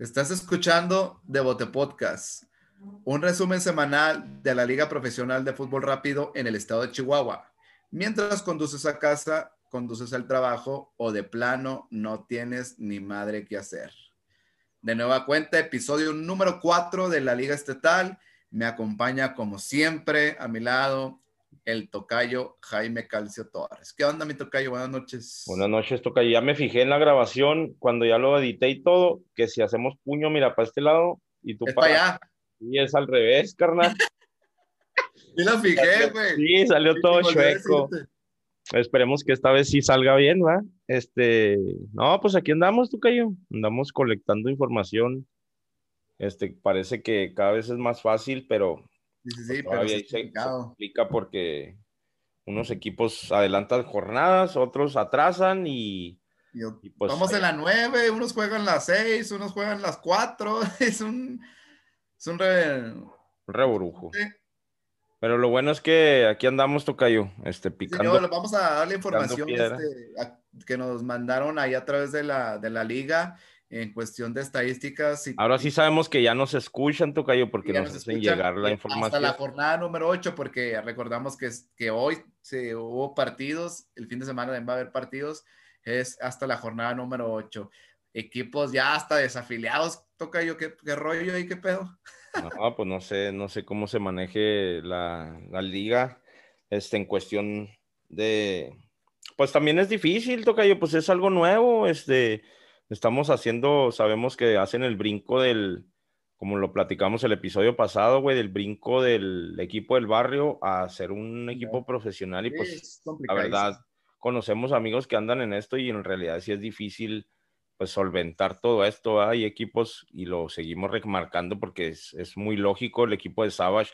Estás escuchando Devote Podcast, un resumen semanal de la Liga Profesional de Fútbol Rápido en el estado de Chihuahua. Mientras conduces a casa, conduces al trabajo o de plano no tienes ni madre que hacer. De nueva cuenta, episodio número 4 de la Liga Estatal. Me acompaña como siempre a mi lado el tocayo Jaime Calcio Torres. ¿Qué onda, mi tocayo? Buenas noches. Buenas noches, tocayo. Ya me fijé en la grabación cuando ya lo edité y todo, que si hacemos puño, mira, para este lado y tú para allá. Y es al revés, carnal. Sí lo fijé, güey. Sí, salió todo chueco. Esperemos que esta vez sí salga bien, ¿va? Este, no, pues aquí andamos, tocayo. Andamos colectando información. Este, parece que cada vez es más fácil, pero Sí, sí, sí, pero se, explica porque unos equipos adelantan jornadas, otros atrasan y, pues, vamos en la nueve, unos juegan las seis, unos juegan las cuatro, es un, es un re... reburujo. Pero lo bueno es que aquí andamos, Tocayo, este, picando. vamos a darle información este, que nos mandaron ahí a través de la, de la liga en cuestión de estadísticas. Ahora sí sabemos que ya nos escuchan, Tocayo, porque nos, hacen llegar la información. Hasta la jornada número 8, porque recordamos que, que hoy se hubo partidos, el fin de semana va a haber partidos, es hasta la jornada número 8. Equipos ya hasta desafiliados, Tocayo, ¿qué, qué rollo y qué pedo? No, pues no sé, no sé cómo se maneje la, la liga este, en cuestión de... Pues también es difícil, Tocayo, pues es algo nuevo, este estamos haciendo, sabemos que hacen el brinco del, como lo platicamos el episodio pasado, güey, del brinco del equipo del barrio a ser un equipo profesional y pues la verdad conocemos amigos que andan en esto y en realidad sí es difícil pues solventar todo esto. Hay equipos y lo seguimos remarcando porque es, es, muy lógico, el equipo de Savage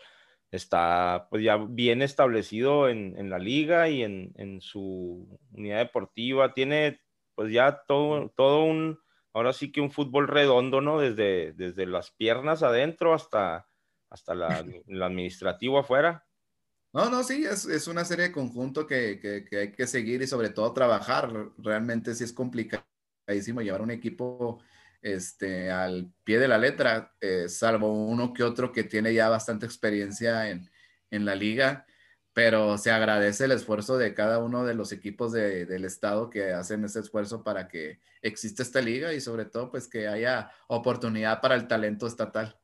está pues ya bien establecido en, en la liga y en, en, su unidad deportiva, tiene pues ya todo, todo un, ahora sí que un fútbol redondo, ¿no? Desde, desde las piernas adentro hasta, hasta la, administrativo afuera. No, no, sí, es, es una serie de conjunto que, que, que, hay que seguir y sobre todo trabajar. Realmente sí es complicadísimo llevar un equipo este, al pie de la letra, eh, salvo uno que otro que tiene ya bastante experiencia en, en la liga pero se agradece el esfuerzo de cada uno de los equipos del estado que hacen ese esfuerzo para que exista esta liga y sobre todo pues que haya oportunidad para el talento estatal.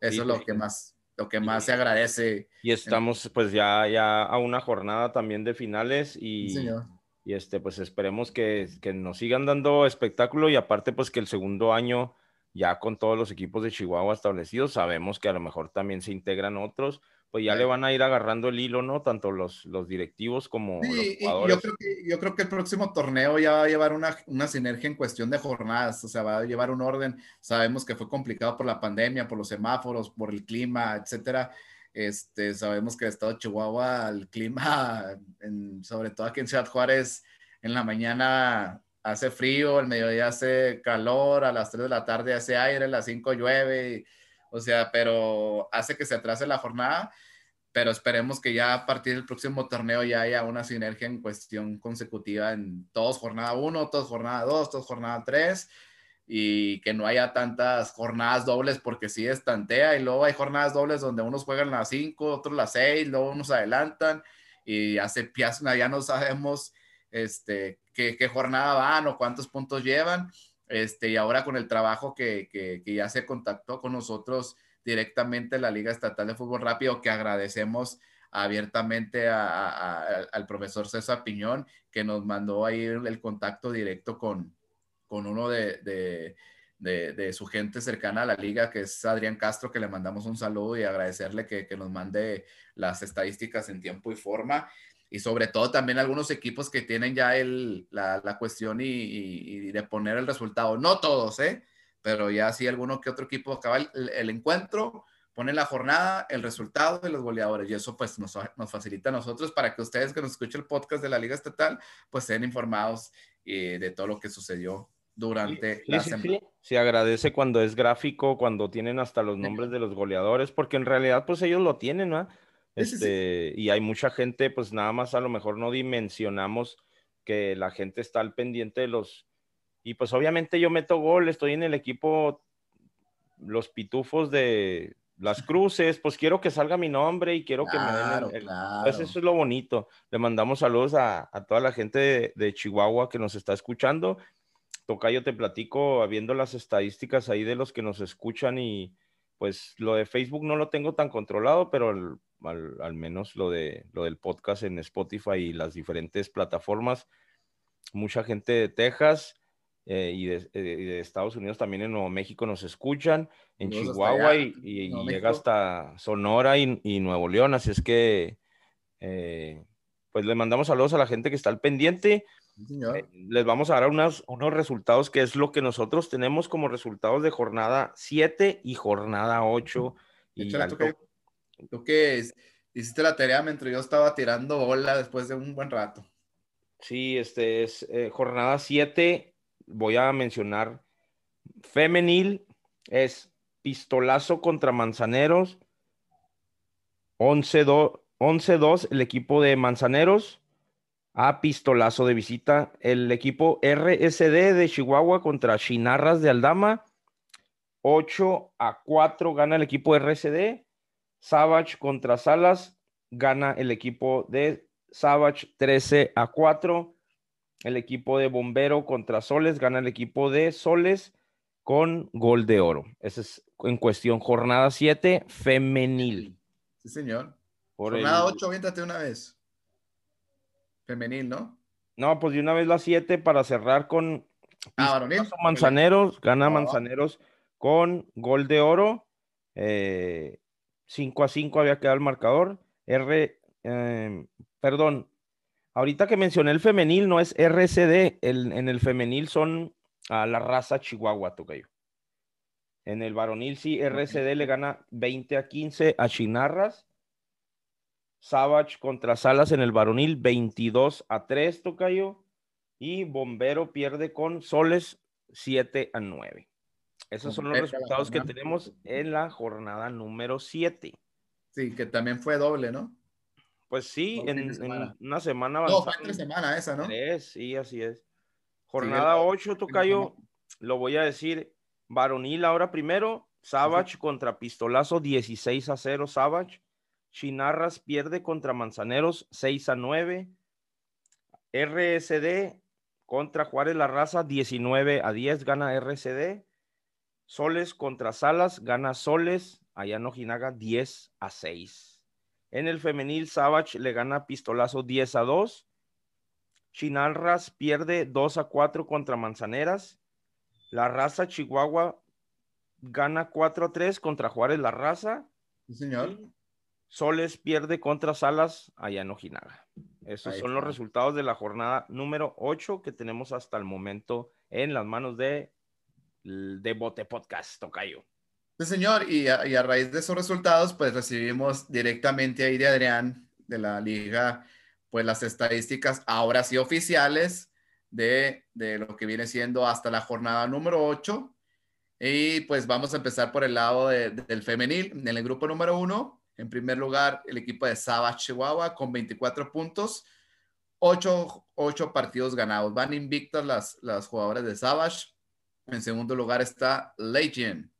Eso es lo que más lo que más se agradece. Y estamos pues ya, ya a una jornada también de finales y, y este pues esperemos que, que nos sigan dando espectáculo y aparte pues que el segundo año ya con todos los equipos de Chihuahua establecidos, sabemos que a lo mejor también se integran otros, pues ya le van a ir agarrando el hilo, ¿no? Tanto los, los directivos como los jugadores. Yo creo, que, yo creo que el próximo torneo ya va a llevar una, una, sinergia en cuestión de jornadas, o sea, va a llevar un orden. Sabemos que fue complicado por la pandemia, por los semáforos, por el clima, etcétera. Este, sabemos que el estado de Chihuahua, el clima, en, sobre todo aquí en Ciudad Juárez, en la mañana hace frío, el mediodía hace calor, a las 3 de la tarde hace aire, a las 5 llueve. O sea, pero hace que se atrase la jornada, pero esperemos que ya a partir del próximo torneo ya haya una sinergia en cuestión consecutiva en todos jornada 1, todos jornada 2, todos jornada 3 y que no haya tantas jornadas dobles porque sí estantea y luego hay jornadas dobles donde unos juegan las 5, otros las 6, luego unos adelantan y hace ya no sabemos este, qué, qué jornada van o cuántos puntos llevan este, y ahora con el trabajo que, que, ya se contactó con nosotros directamente la Liga Estatal de Fútbol Rápido, que agradecemos abiertamente al profesor César Piñón, que nos mandó ahí el, contacto directo con, con uno de, de, de, su gente cercana a la liga, que es Adrián Castro, que le mandamos un saludo y agradecerle que, que nos mande las estadísticas en tiempo y forma y sobre todo también algunos equipos que tienen ya el, la, la cuestión y, y, de poner el resultado. No todos, ¿eh? Pero ya sí alguno que otro equipo acaba el, el encuentro, pone la jornada, el resultado de los goleadores y eso pues nos, nos, facilita a nosotros para que ustedes que nos escuchen el podcast de la Liga Estatal pues estén informados eh, de todo lo que sucedió durante la semana. Sí, Se agradece cuando es gráfico, cuando tienen hasta los nombres de los goleadores, porque en realidad pues ellos lo tienen, ¿no? Este, y hay mucha gente, pues nada más a lo mejor no dimensionamos que la gente está al pendiente de los... Y pues obviamente yo meto gol, estoy en el equipo los pitufos de las cruces, pues quiero que salga mi nombre y quiero que me den el, pues eso es lo bonito. Le mandamos saludos a, toda la gente de, Chihuahua que nos está escuchando. Tocayo, te platico, viendo las estadísticas ahí de los que nos escuchan y pues lo de Facebook no lo tengo tan controlado, pero al, menos lo, de, lo del podcast en Spotify y las diferentes plataformas, mucha gente de Texas, eh, y, de, eh, de, Estados Unidos también en Nuevo México nos escuchan, en Chihuahua y, llega hasta Sonora y, Nuevo León, así es que eh, pues le mandamos saludos a la gente que está al pendiente. les vamos a dar unos resultados que es lo que nosotros tenemos como resultados de jornada 7 y jornada 8. Y tú, que, hiciste la tarea mientras yo estaba tirando bola después de un buen rato. Sí, este es jornada 7 voy a mencionar femenil, es pistolazo contra Manzaneros, 11-2 el equipo de Manzaneros, a pistolazo de visita el equipo RSD de Chihuahua contra Chinarras de Aldama, 8 a 4 gana el equipo RSD, Savage contra Salas, gana el equipo de Savage 13 a 4. El equipo de Bombero contra Soles gana el equipo de Soles con gol de oro. Ese es en cuestión jornada 7 femenil. Sí, señor. jornada 8, viéntate una vez. Femenil, ¿no? No, pues de una vez la 7 para cerrar con ah, Manzaneros, gana Manzaneros con gol de oro. 5 eh, a 5 había quedado el marcador. R, eh, perdón, Ahorita que mencioné el femenil, no es RCD, en el femenil son a la raza Chihuahua, Tocayo. En el varonil sí, RCD le gana 20 a 15 a Chinarras. Savage contra Salas en el varonil 22 a 3, Tocayo. Y Bombero pierde con Soles 7 a 9. Esos son los resultados que tenemos en la jornada número 7. Sí, que también fue doble, ¿no? Pues sí, en, una semana No, fue entre semana esa, ¿no? sí, así es. Jornada 8, Tocayo, lo voy a decir, varonil ahora primero, Savage contra Pistolazo 16 a 0, Savage. Chinarras pierde contra Manzaneros 6 a 9. RSD contra Juárez La Raza 19 a 10, gana RSD. Soles contra Salas, gana Soles, allá no Jinaga 10 a 6. En el femenil, Savage le gana pistolazo 10 a 2. Chinalras pierde 2 a 4 contra Manzaneras. La raza Chihuahua gana 4 a 3 contra Juárez La Raza. Sí, señor. Soles pierde contra Salas allá en Ojinaga. Esos son los resultados de la jornada número 8 que tenemos hasta el momento en las manos de, de Bote Podcast, Tocayo. Sí, señor, y a, raíz de esos resultados, pues recibimos directamente ahí de Adrián, de la liga, pues las estadísticas ahora sí oficiales de, lo que viene siendo hasta la jornada número 8. Y pues vamos a empezar por el lado del femenil. En el grupo número 1, en primer lugar, el equipo de Savage Chihuahua con 24 puntos, 8, partidos ganados. Van invictas las, las jugadoras de Savage. En segundo lugar está Legion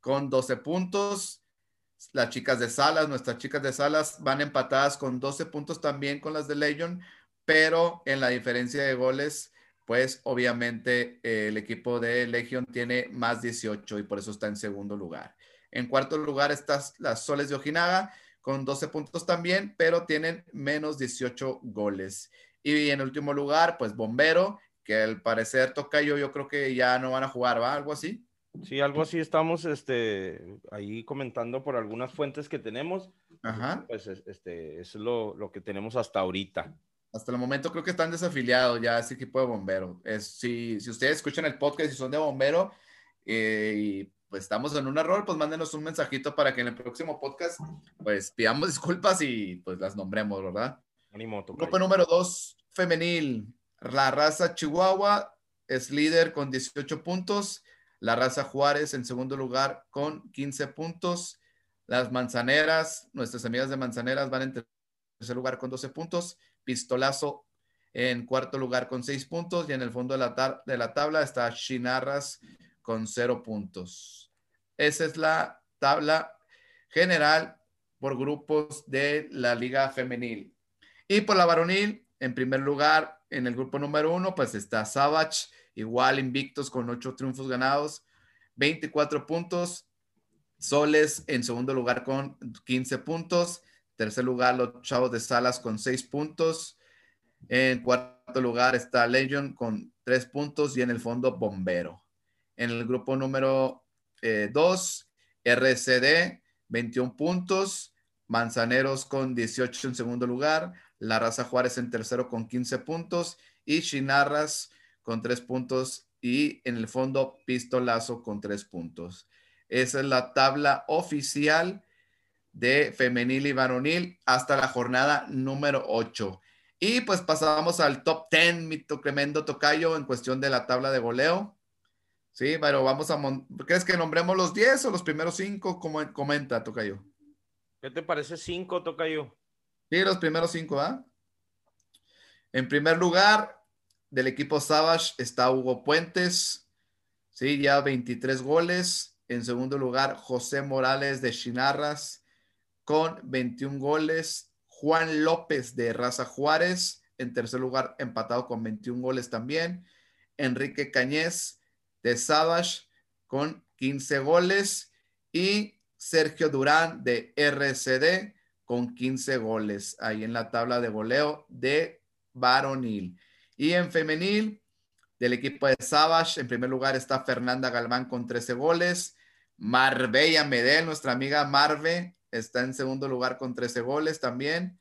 con 12 puntos. Las chicas de Salas, nuestras chicas de Salas van empatadas con 12 puntos también con las de Legion, pero en la diferencia de goles, pues obviamente eh, el equipo de Legion tiene más 18 y por eso está en segundo lugar. En cuarto lugar están las Soles de Ojinaga con 12 puntos también, pero tienen menos 18 goles. Y en último lugar, pues Bombero, que al parecer Tocayo, yo creo que ya no van a jugar, ¿va? Algo así. Sí, algo así estamos este, ahí comentando por algunas fuentes que tenemos. Ajá. Pues este, es lo, lo, que tenemos hasta ahorita. Hasta el momento creo que están desafiliados ya ese equipo de bombero. Es, si, si ustedes escuchan el podcast y son de bombero eh, y pues estamos en un error, pues mándenos un mensajito para que en el próximo podcast pues pidamos disculpas y pues las nombremos, ¿verdad? Grupo número dos, femenil. La raza Chihuahua es líder con 18 puntos. La raza Juárez en segundo lugar con 15 puntos. Las Manzaneras, nuestras amigas de Manzaneras van en tercer lugar con 12 puntos. Pistolazo en cuarto lugar con 6 puntos. Y en el fondo de la, de la tabla está Chinarras con 0 puntos. Esa es la tabla general por grupos de la liga femenil. Y por la varonil, en primer lugar, en el grupo número uno, pues está Savage, igual invictos con ocho triunfos ganados, 24 puntos. Soles en segundo lugar con 15 puntos. Tercer lugar, los Chavos de Salas con 6 puntos. En cuarto lugar está Legion con 3 puntos y en el fondo Bombero. En el grupo número 2, eh, RCD, 21 puntos. Manzaneros con 18 en segundo lugar. La Raza Juárez en tercero con 15 puntos. Y Chinarras con 3 puntos. Y en el fondo Pistolazo con 3 puntos. Esa es la tabla oficial de femenil y varonil hasta la jornada número 8. Y pues pasamos al top 10, mi tremendo tocayo, en cuestión de la tabla de goleo. Sí, pero vamos a... ¿Crees que nombremos los 10 o los primeros 5? Como comenta, tocayo. ¿Qué te parece 5, tocayo? Sí, los primeros 5, ¿ah? En primer lugar, del equipo Savage está Hugo Puentes. Sí, ya 23 goles. En segundo lugar, José Morales de Chinarras con 21 goles. Juan López de Raza Juárez en tercer lugar, empatado con 21 goles también. Enrique Cañez de Savage con 15 goles. Y Sergio Durán de RCD con 15 goles ahí en la tabla de goleo de varonil. Y en femenil, del equipo de Savage, en primer lugar está Fernanda Galván con 13 goles. Marbella Medel, nuestra amiga Marve, está en segundo lugar con 13 goles también.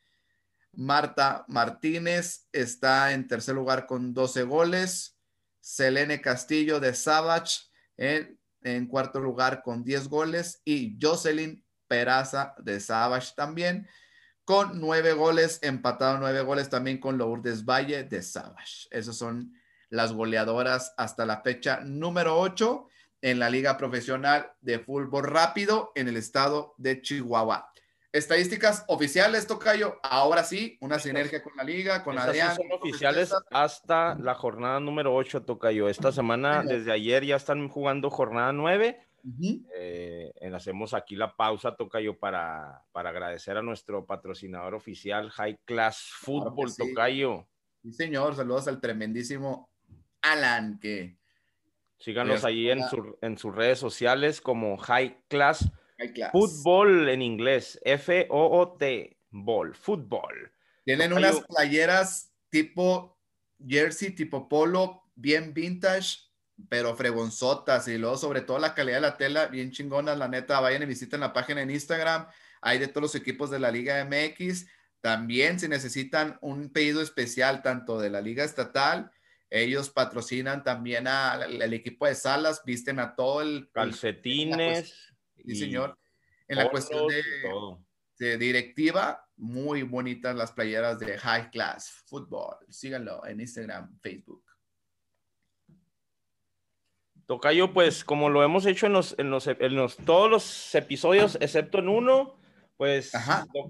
Marta Martínez está en tercer lugar con 12 goles. Selene Castillo de Savage en, en cuarto lugar con 10 goles. Y Jocelyn Peraza de Savage también con 9 goles, empatado 9 goles también con Lourdes Valle de Savage. Esas son las goleadoras hasta la fecha número 8 en la Liga Profesional de Fútbol Rápido en el estado de Chihuahua. Estadísticas oficiales, Tocayo. Ahora sí, una sinergia con la liga, con Estas Adrián. son oficiales hasta la jornada número 8, Tocayo. Esta semana, desde ayer, ya están jugando jornada 9. Eh, hacemos aquí la pausa, Tocayo, para, para agradecer a nuestro patrocinador oficial, High Class Football, Tocayo. Sí, señor. Saludos al tremendísimo Alan, que Síganos ahí en, en sus redes sociales como High Class, Football en inglés, F-O-O-T, Ball, Fútbol. Tienen unas playeras tipo jersey, tipo polo, bien vintage, pero fregonzotas y luego sobre todo la calidad de la tela, bien chingonas, la neta, vayan y visiten la página en Instagram, hay de todos los equipos de la Liga MX, también si necesitan un pedido especial tanto de la Liga Estatal, ellos patrocinan también al equipo de salas, visten a todo el... Calcetines. sí, señor. En la cuestión de, directiva, muy bonitas las playeras de High Class Football. Síganlo en Instagram, Facebook. Tocayo, pues como lo hemos hecho en los, en los, en los todos los episodios, excepto en uno, pues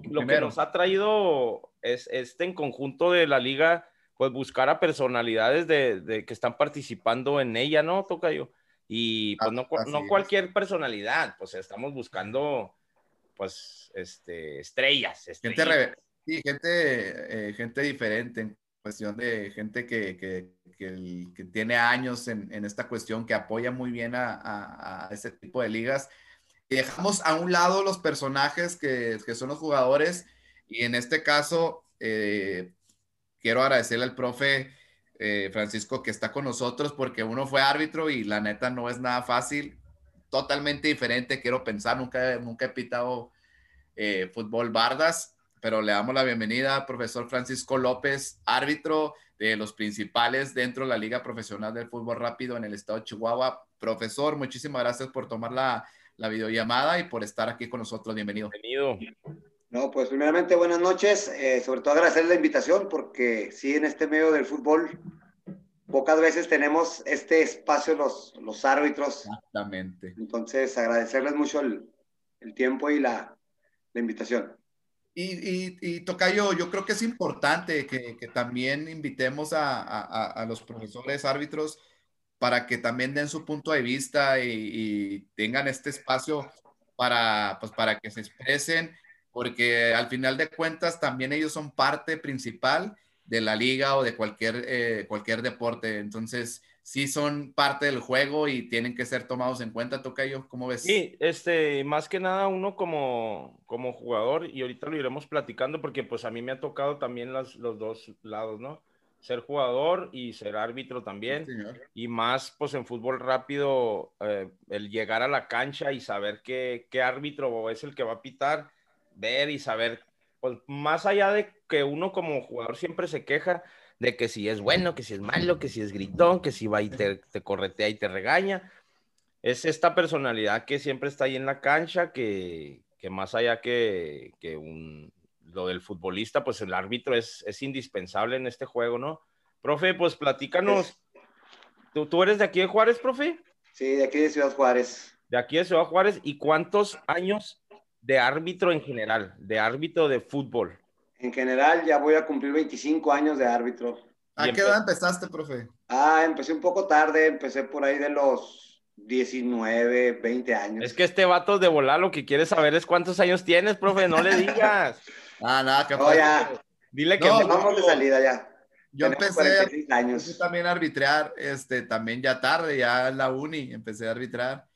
lo, que nos ha traído es este en conjunto de la liga pues buscar a personalidades de, que están participando en ella, ¿no, Tocayo? Y pues no, no cualquier personalidad, pues estamos buscando, pues, este, estrellas. Gente, sí, gente, eh, gente diferente en cuestión de gente que, que, que, tiene años en, en, esta cuestión, que apoya muy bien a, a, este tipo de ligas. Y dejamos a un lado los personajes que, que son los jugadores y en este caso, eh, quiero agradecerle al profe eh, Francisco que está con nosotros porque uno fue árbitro y la neta no es nada fácil, totalmente diferente, quiero pensar, nunca, nunca he pitado eh, fútbol bardas, pero le damos la bienvenida al profesor Francisco López, árbitro de los principales dentro de la Liga Profesional del Fútbol Rápido en el estado de Chihuahua. Profesor, muchísimas gracias por tomar la, la videollamada y por estar aquí con nosotros. Bienvenido. Bienvenido. No, pues primeramente buenas noches, eh, sobre todo agradecer la invitación porque sí, en este medio del fútbol pocas veces tenemos este espacio los, los árbitros. Exactamente. Entonces, agradecerles mucho el, el tiempo y la, la invitación. Y, y, y, Tocayo, yo creo que es importante que, también invitemos a, a, a, los profesores árbitros para que también den su punto de vista y, tengan este espacio para, pues, para que se expresen, porque al final de cuentas también ellos son parte principal de la liga o de cualquier, eh, cualquier deporte. Entonces, sí son parte del juego y tienen que ser tomados en cuenta, Tocayo, ¿cómo ves? Sí, este, más que nada uno como, como jugador, y ahorita lo iremos platicando porque pues a mí me ha tocado también los dos lados, ¿no? Ser jugador y ser árbitro también. y más pues en fútbol rápido, eh, el llegar a la cancha y saber qué, qué árbitro es el que va a pitar, ver y saber, pues más allá de que uno como jugador siempre se queja, de que si es bueno, que si es malo, que si es gritón, que si va y te, corretea y te regaña. Es esta personalidad que siempre está ahí en la cancha, que, más allá que, un, lo del futbolista, pues el árbitro es, es, indispensable en este juego, ¿no? Profe, pues platícanos. ¿Tú, ¿Tú eres de aquí de Juárez, profe? Sí, de aquí de Ciudad Juárez. De aquí de Ciudad Juárez. ¿Y cuántos años de árbitro en general, de árbitro de fútbol? En general, ya voy a cumplir 25 años de árbitro. ¿A qué edad empezaste, profe? Ah, empecé un poco tarde, empecé por ahí de los 19, 20 años. Es que este vato de volar lo que quiere saber es cuántos años tienes, profe, no le digas. ah, nada, que no, ya. Dile que no, vamos de salida ya. Yo empecé, años. también a arbitrar, este, también ya tarde, ya en la uni empecé a arbitrar.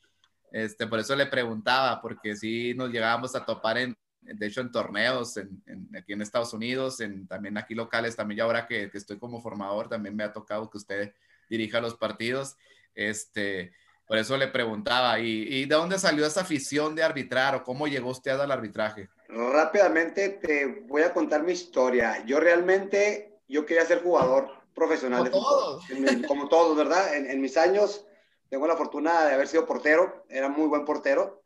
Este, por eso le preguntaba, porque sí nos llegábamos a topar en, de hecho en torneos en, aquí en Estados Unidos, en, también aquí locales, también yo ahora que, estoy como formador, también me ha tocado que usted dirija los partidos. Este, por eso le preguntaba, ¿y, de dónde salió esa afición de arbitrar o cómo llegó usted al arbitraje? Rápidamente te voy a contar mi historia. Yo realmente, yo quería ser jugador profesional como de Todos. como todos, ¿verdad? En, en mis años tengo la fortuna de haber sido portero, era muy buen portero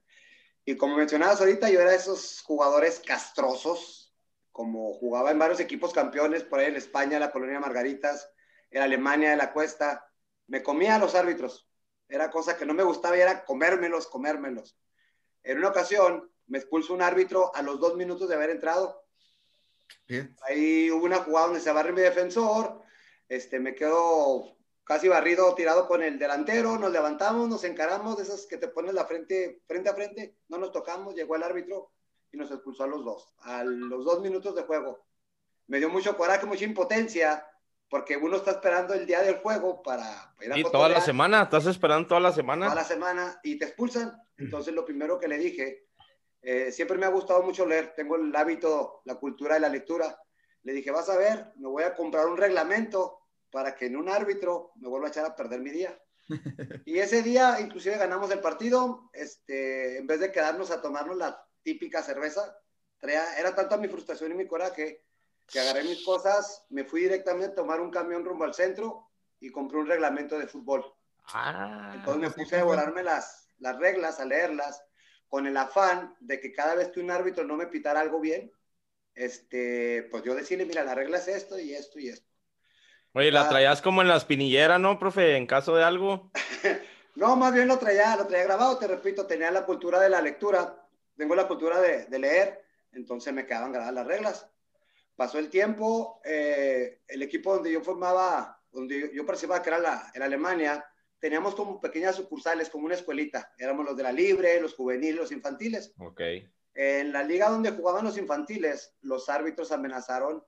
y como mencionabas ahorita, yo era de esos jugadores castrosos, como jugaba en varios equipos campeones, por ahí en España, la Colonia Margaritas, en Alemania, de la Cuesta. Me comía a los árbitros. Era cosa que no me gustaba y era comérmelos, comérmelos. En una ocasión me expulsó un árbitro a los dos minutos de haber entrado. Ahí hubo una jugada donde se barre mi defensor, este, me quedo casi barrido, tirado con el delantero, nos levantamos, nos encaramos, de esas que te pones la frente, frente a frente, no nos tocamos, llegó el árbitro y nos expulsó a los dos, a los dos minutos de juego. Me dio mucho coraje, mucha impotencia, porque uno está esperando el día del juego para ir a Y toda la semana, estás esperando toda la semana. Toda la semana y te expulsan. Entonces lo primero que le dije, eh, siempre me ha gustado mucho leer, tengo el hábito, la cultura de la lectura. Le dije, vas a ver, me voy a comprar un reglamento para que en un árbitro me vuelva a echar a perder mi día. Y ese día, inclusive ganamos el partido, este, en vez de quedarnos a tomarnos la típica cerveza, era tanta mi frustración y mi coraje que agarré mis cosas, me fui directamente a tomar un camión rumbo al centro y compré un reglamento de fútbol. Ah, Entonces me puse a devorarme las, las reglas, a leerlas, con el afán de que cada vez que un árbitro no me pitara algo bien, este, pues yo decirle, mira, la regla es esto y esto y esto. Oye, la traías como en la espinillera, ¿no, profe? En caso de algo. no, más bien lo traía, lo traía grabado, te repito, tenía la cultura de la lectura, tengo la cultura de, leer, entonces me quedaban grabadas las reglas. Pasó el tiempo, eh, el equipo donde yo formaba, donde yo, participaba, que era la, en Alemania, teníamos como pequeñas sucursales, como una escuelita. Éramos los de la libre, los juveniles, los infantiles. Ok. En la liga donde jugaban los infantiles, los árbitros amenazaron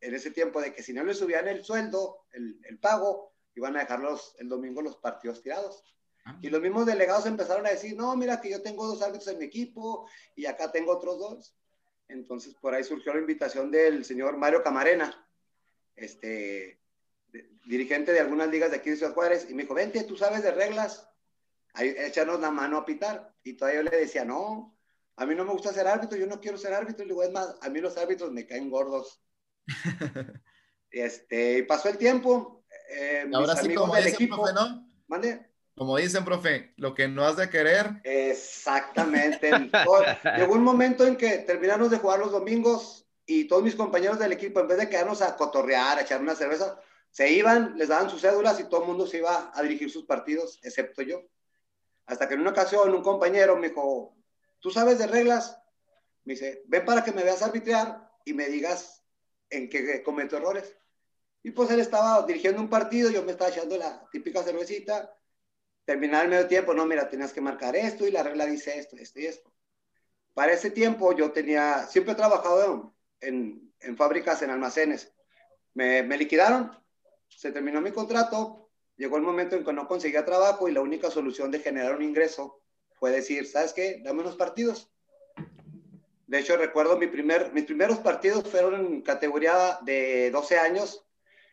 en ese tiempo de que si no le subían el sueldo, el, el pago, iban a dejarlos el domingo los partidos tirados. Ah. Y los mismos delegados empezaron a decir, no, mira que yo tengo dos árbitros en mi equipo y acá tengo otros dos. Entonces por ahí surgió la invitación del señor Mario Camarena, este, dirigente de algunas ligas de aquí de Ciudad Juárez, y me dijo, vente, tú sabes de reglas, échanos la mano a pitar. Y todavía yo le decía, no, a mí no me gusta ser árbitro, yo no quiero ser árbitro. Y digo, es más, a mí los árbitros me caen gordos. este, pasó el tiempo. Eh, ahora sí, como dicen, equipo, profe, ¿no? ¿Mande? Como dicen, profe, lo que no has de querer. Exactamente. Llegó un momento en que terminamos de jugar los domingos y todos mis compañeros del equipo, en vez de quedarnos a cotorrear, a echar una cerveza, se iban, les daban sus cédulas y todo el mundo se iba a dirigir sus partidos, excepto yo. Hasta que en una ocasión un compañero me dijo, ¿tú sabes de reglas? Me dice, ven para que me veas arbitrar y me digas en que cometo errores. Y pues él estaba dirigiendo un partido, yo me estaba echando la típica cervecita. Terminar el medio tiempo, no, mira, tenías que marcar esto y la regla dice esto, esto y esto. Para ese tiempo yo tenía, siempre he trabajado en, en fábricas, en almacenes. Me, me liquidaron, se terminó mi contrato, llegó el momento en que no conseguía trabajo y la única solución de generar un ingreso fue decir, ¿sabes qué? Dame unos partidos. De hecho, recuerdo mi primer, mis primeros partidos fueron en categoría de 12 años,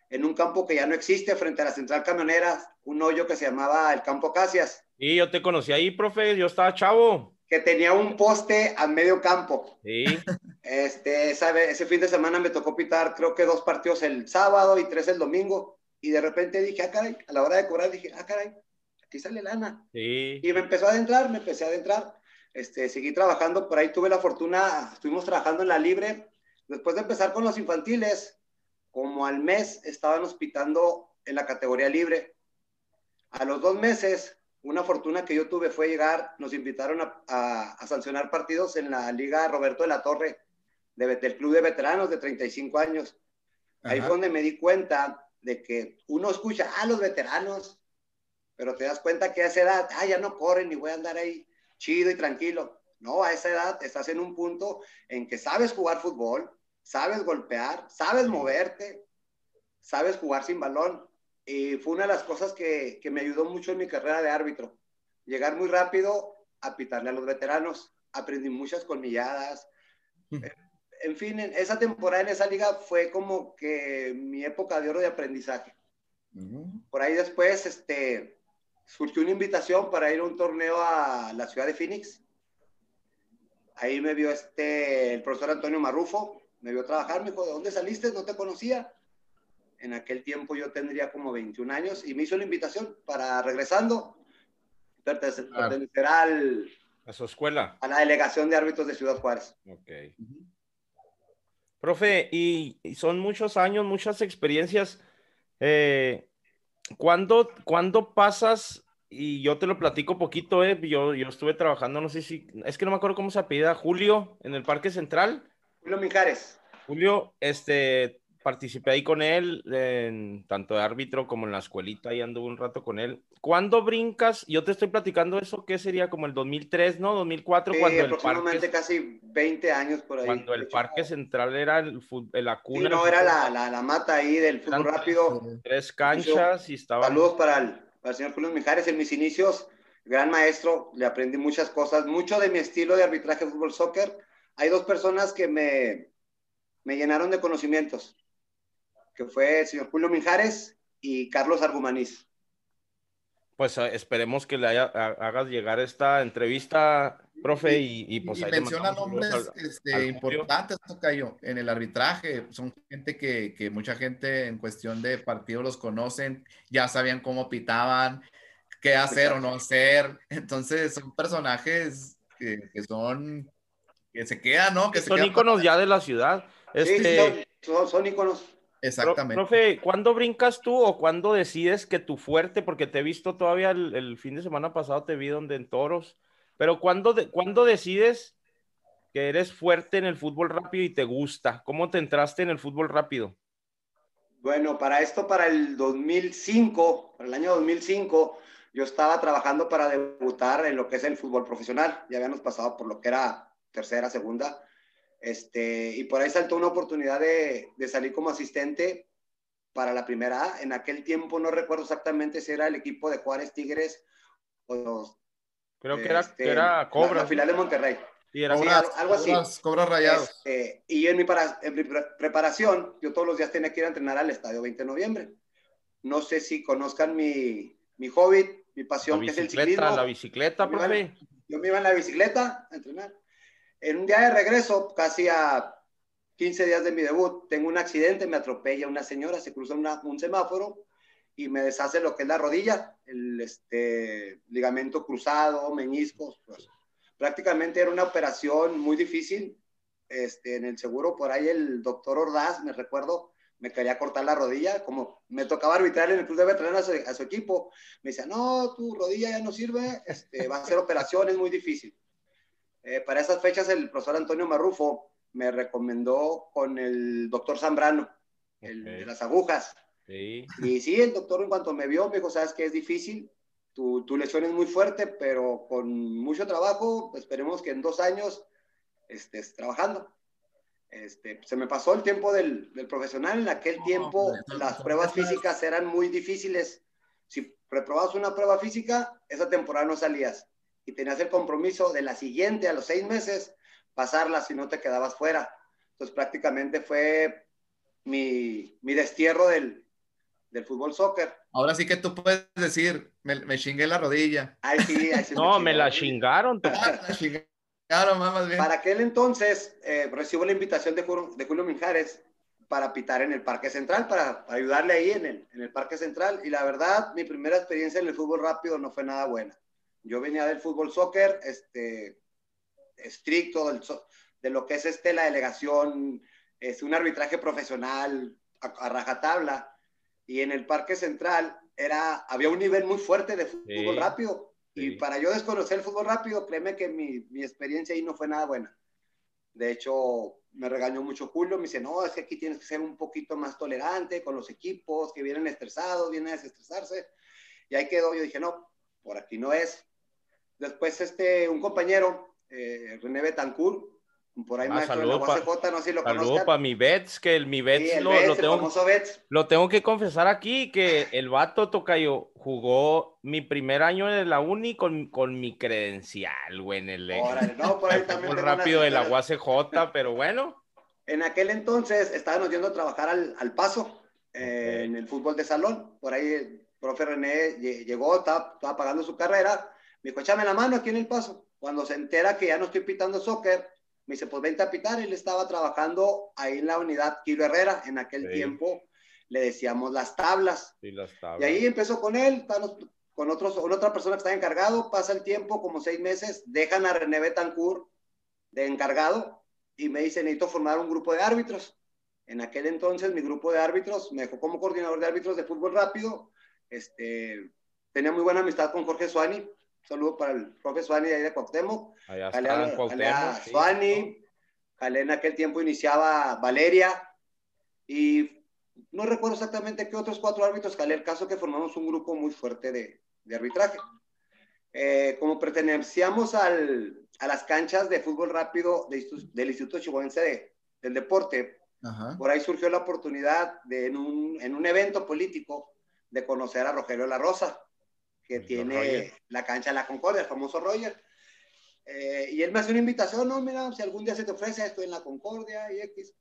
en un campo que ya no existe, frente a la central camionera, un hoyo que se llamaba el Campo Casias. Y yo te conocí ahí, profe, yo estaba chavo. Que tenía un poste a medio campo. Sí. Este, ese fin de semana me tocó pitar, creo que dos partidos el sábado y tres el domingo. Y de repente dije, ah, caray, a la hora de cobrar dije, ah, caray, aquí sale lana. Sí. Y me empezó a adentrar, me empecé a adentrar. Este, seguí trabajando, por ahí tuve la fortuna, estuvimos trabajando en la libre. Después de empezar con los infantiles, como al mes estábamos pitando en la categoría libre. A los dos meses, una fortuna que yo tuve fue llegar, nos invitaron a, a, sancionar partidos en la Liga Roberto de la Torre, de, del Club de Veteranos de 35 años. Ahí fue donde me di cuenta de que uno escucha, ah, los veteranos, pero te das cuenta que a esa edad, ah, ya no corren ni voy a andar ahí chido y tranquilo. No, a esa edad estás en un punto en que sabes jugar fútbol, sabes golpear, sabes moverte, sabes jugar sin balón. Y fue una de las cosas que, que me ayudó mucho en mi carrera de árbitro. Llegar muy rápido a pitarle a los veteranos. Aprendí muchas colmilladas. En fin, en esa temporada en esa liga fue como que mi época de oro de aprendizaje. Por ahí después, este, surgió una invitación para ir a un torneo a la ciudad de Phoenix. Ahí me vio este, el profesor Antonio Marrufo, me vio trabajar, me dijo, ¿de dónde saliste? No te conocía. En aquel tiempo yo tendría como 21 años y me hizo la invitación para regresando, pertenecer, al, a su escuela. A la delegación de árbitros de Ciudad Juárez. Ok. Profe, y, son muchos años, muchas experiencias. Eh, ¿Cuándo, ¿Cuándo pasas? Y yo te lo platico poquito, eh, yo, yo estuve trabajando, no sé si, es que no me acuerdo cómo se apellida, Julio, en el Parque Central. Julio Mijares. Julio, este, participé ahí con él, en, tanto de árbitro como en la escuelita, ahí anduve un rato con él. ¿Cuándo brincas? Yo te estoy platicando eso, ¿qué sería? Como el 2003, ¿no? 2004, sí, cuando aproximadamente el parque, casi 20 años por ahí. Cuando el Parque Central era el, la cuna. Sí, no, era la, la, la, mata ahí del fútbol rápido. Tres canchas y estaba... Saludos para el, para el señor Julio Mijares, en mis inicios, gran maestro, le aprendí muchas cosas, mucho de mi estilo de arbitraje de fútbol soccer. Hay dos personas que me, me llenaron de conocimientos que fue el señor Julio Mijares y Carlos Argumanís. Pues eh, esperemos que le hagas llegar esta entrevista, profe, y, y pues... Y menciona nombres este, importantes, Tocayo, en el arbitraje. Son gente que, que, mucha gente en cuestión de partido los conocen, ya sabían cómo pitaban, qué hacer o no hacer. Entonces son personajes que, que son... que se quedan, ¿no? Que son íconos ya de la ciudad. Este... Sí, son, son íconos. Exactamente. Profe, ¿cuándo brincas tú o cuándo decides que tu fuerte, porque te he visto todavía el, fin de semana pasado, te vi donde en toros, pero ¿cuándo, de, ¿cuándo decides que eres fuerte en el fútbol rápido y te gusta? ¿Cómo te entraste en el fútbol rápido? Bueno, para esto, para el 2005, para el año 2005, yo estaba trabajando para debutar en lo que es el fútbol profesional. Ya habíamos pasado por lo que era tercera, segunda este, y por ahí saltó una oportunidad de, de, salir como asistente para la primera A. En aquel tiempo no recuerdo exactamente si era el equipo de Juárez Tigres o los... Creo que era, este, era Cobra. La, final de Monterrey. Sí, era Cobras, algo así. Cobras, cobras rayados. Este, y en mi, para, en mi preparación, yo todos los días tenía que ir a entrenar al estadio 20 de noviembre. No sé si conozcan mi, mi hobby, mi pasión, que es el ciclismo. La bicicleta, profe. Yo me iba en la bicicleta a entrenar. En un día de regreso, casi a 15 días de mi debut, tengo un accidente, me atropella una señora, se cruza un semáforo y me deshace lo que es la rodilla, el este, ligamento cruzado, meñiscos. Pues. Prácticamente era una operación muy difícil. Este, en el seguro, por ahí el doctor Ordaz, me recuerdo, me quería cortar la rodilla, como me tocaba arbitrar en el club de veteranos a su, equipo, me decía, no, tu rodilla ya no sirve, este, va a ser operación, es muy difícil. Eh, para esas fechas el profesor Antonio Marrufo me recomendó con el doctor Zambrano, el de las agujas. Sí. Y sí, el doctor en cuanto me vio me dijo, sabes que es difícil, tu, tu, lesión es muy fuerte, pero con mucho trabajo, esperemos que en dos años estés trabajando. Este, se me pasó el tiempo del, del profesional, en aquel tiempo las pruebas físicas eran muy difíciles. Si reprobabas una prueba física, esa temporada no salías y tenías el compromiso de la siguiente a los seis meses pasarla si no te quedabas fuera. Entonces prácticamente fue mi, mi destierro del, del fútbol soccer. Ahora sí que tú puedes decir, me, me chingué la rodilla. Ay, sí, sí no, me, la chingaron. Claro, más bien. Para aquel entonces eh, recibo la invitación de, de Julio Minjares para pitar en el Parque Central, para, ayudarle ahí en el, en el Parque Central. Y la verdad, mi primera experiencia en el fútbol rápido no fue nada buena. Yo venía del fútbol soccer, este, estricto, de lo que es este, la delegación, es un arbitraje profesional a, rajatabla. Y en el Parque Central era, había un nivel muy fuerte de fútbol rápido. Y para yo desconocer el fútbol rápido, créeme que mi, mi experiencia ahí no fue nada buena. De hecho, me regañó mucho Julio, me dice, no, es que aquí tienes que ser un poquito más tolerante con los equipos que vienen estresados, vienen a desestresarse. Y ahí quedó, yo dije, no, por aquí no es. Después, este, un compañero, eh, René Betancourt, por ahí ah, maestro de la UACJ, no sé si lo Saludos para mi Bets, que el mi Bets, lo, lo, tengo, lo, tengo, que confesar aquí, que el vato Tocayo jugó mi primer año de la uni con, con mi credencial, güey, en el... no, por ahí también Muy rápido de la UACJ, pero bueno. En aquel entonces estábamos yendo a trabajar al, al Paso, eh, en el fútbol de salón, por ahí el profe René llegó, estaba, estaba pagando su carrera, me dijo, échame la mano aquí en el Paso. Cuando se entera que ya no estoy pitando soccer, me dice, pues vente a pitar. Él estaba trabajando ahí en la unidad Kilo Herrera. En aquel tiempo le decíamos las tablas. Sí, las tablas. Y ahí empezó con él, con, otros, con otra persona que está encargado. Pasa el tiempo, como seis meses, dejan a René Betancourt de encargado y me dice, necesito formar un grupo de árbitros. En aquel entonces mi grupo de árbitros me dejó como coordinador de árbitros de fútbol rápido. Este, tenía muy buena amistad con Jorge Suani, saludo para el profe Suani de ahí de Cuauhtémoc. Allá está, en Cuauhtémoc. Suani, en aquel tiempo iniciaba Valeria y no recuerdo exactamente qué otros cuatro árbitros jalé el caso que formamos un grupo muy fuerte de, de arbitraje. Eh, como pertenecíamos al, a las canchas de fútbol rápido de, del Instituto Chihuahuense de, del Deporte, por ahí surgió la oportunidad de en un, en un evento político de conocer a Rogelio La Rosa que tiene la cancha de la Concordia, el famoso Roger. Eh, y él me hace una invitación, no, mira, si algún día se te ofrece, estoy en la Concordia y X.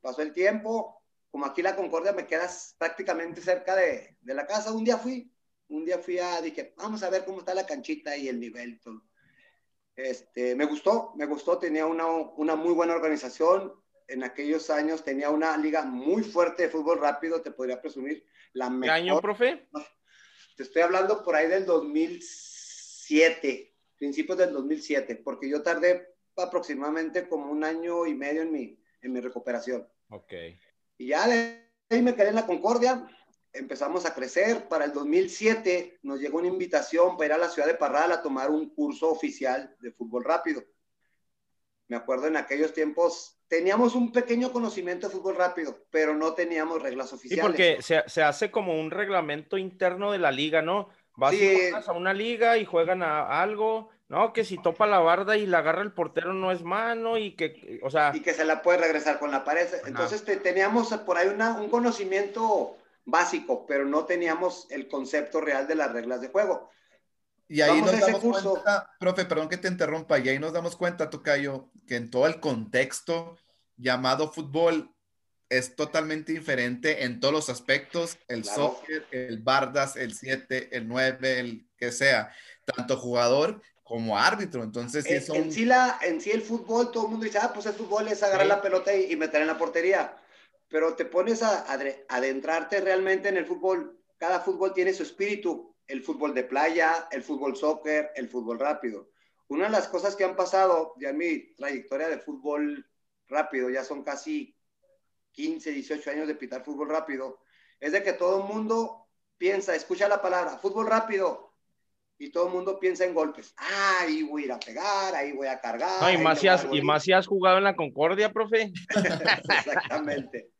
Pasó el tiempo, como aquí la Concordia me quedas prácticamente cerca de, de, la casa, un día fui, un día fui a, dije, vamos a ver cómo está la canchita y el nivel. Todo. Este, me gustó, me gustó, tenía una, una muy buena organización. En aquellos años tenía una liga muy fuerte de fútbol rápido, te podría presumir. La ¿Qué año, profe? Te estoy hablando por ahí del 2007, principios del 2007, porque yo tardé aproximadamente como un año y medio en mi, en mi recuperación. Ok. Y ya ahí me quedé en la Concordia, empezamos a crecer. Para el 2007 nos llegó una invitación para ir a la ciudad de Parral a tomar un curso oficial de fútbol rápido. Me acuerdo en aquellos tiempos teníamos un pequeño conocimiento de fútbol rápido, pero no teníamos reglas oficiales. Sí, porque se, se hace como un reglamento interno de la liga, ¿no? Vas a una liga y juegan a algo, ¿no? Que si topa la barda y la agarra el portero no es mano y que, o sea... Y que se la puede regresar con la pared. Entonces teníamos por ahí una, un conocimiento básico, pero no teníamos el concepto real de las reglas de juego. Y ahí nos damos cuenta, profe, perdón que te interrumpa, y ahí nos damos cuenta, Tocayo, que en todo el contexto llamado fútbol es totalmente diferente en todos los aspectos, el soccer, el bardas, el 7, el 9, el que sea, tanto jugador como árbitro. Entonces, en, en, sí la, en sí el fútbol, todo el mundo dice, ah, pues el fútbol es agarrar la pelota y, meter en la portería. Pero te pones a, a adentrarte realmente en el fútbol. Cada fútbol tiene su espíritu el fútbol de playa, el fútbol soccer, el fútbol rápido. Una de las cosas que han pasado ya en mi trayectoria de fútbol rápido, ya son casi 15, 18 años de pitar fútbol rápido, es de que todo el mundo piensa, escucha la palabra fútbol rápido y todo el mundo piensa en golpes. Ah, ahí voy a ir a pegar, ahí voy a cargar. y, más si has, y más si has jugado en la Concordia, profe. Exactamente.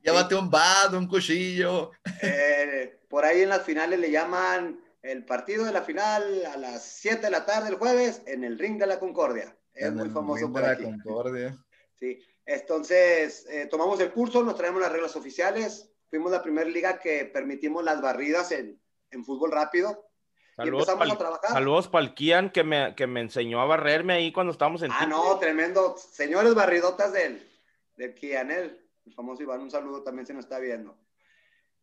Llévate un bad, un cuchillo. Eh, por ahí en las finales le llaman el partido de la final a las 7 de la tarde el jueves en el Ring de la Concordia. Es muy famoso por aquí. Concordia. Sí, entonces eh, tomamos el curso, nos traemos las reglas oficiales. Fuimos la primera liga que permitimos las barridas en, en fútbol rápido. Saludos y a trabajar. Saludos para el Kian que me, que me enseñó a barrerme ahí cuando estábamos en. Ah, no, tremendo. Señores barridotas del, del Kian, el, famoso Iván, un saludo también se nos está viendo.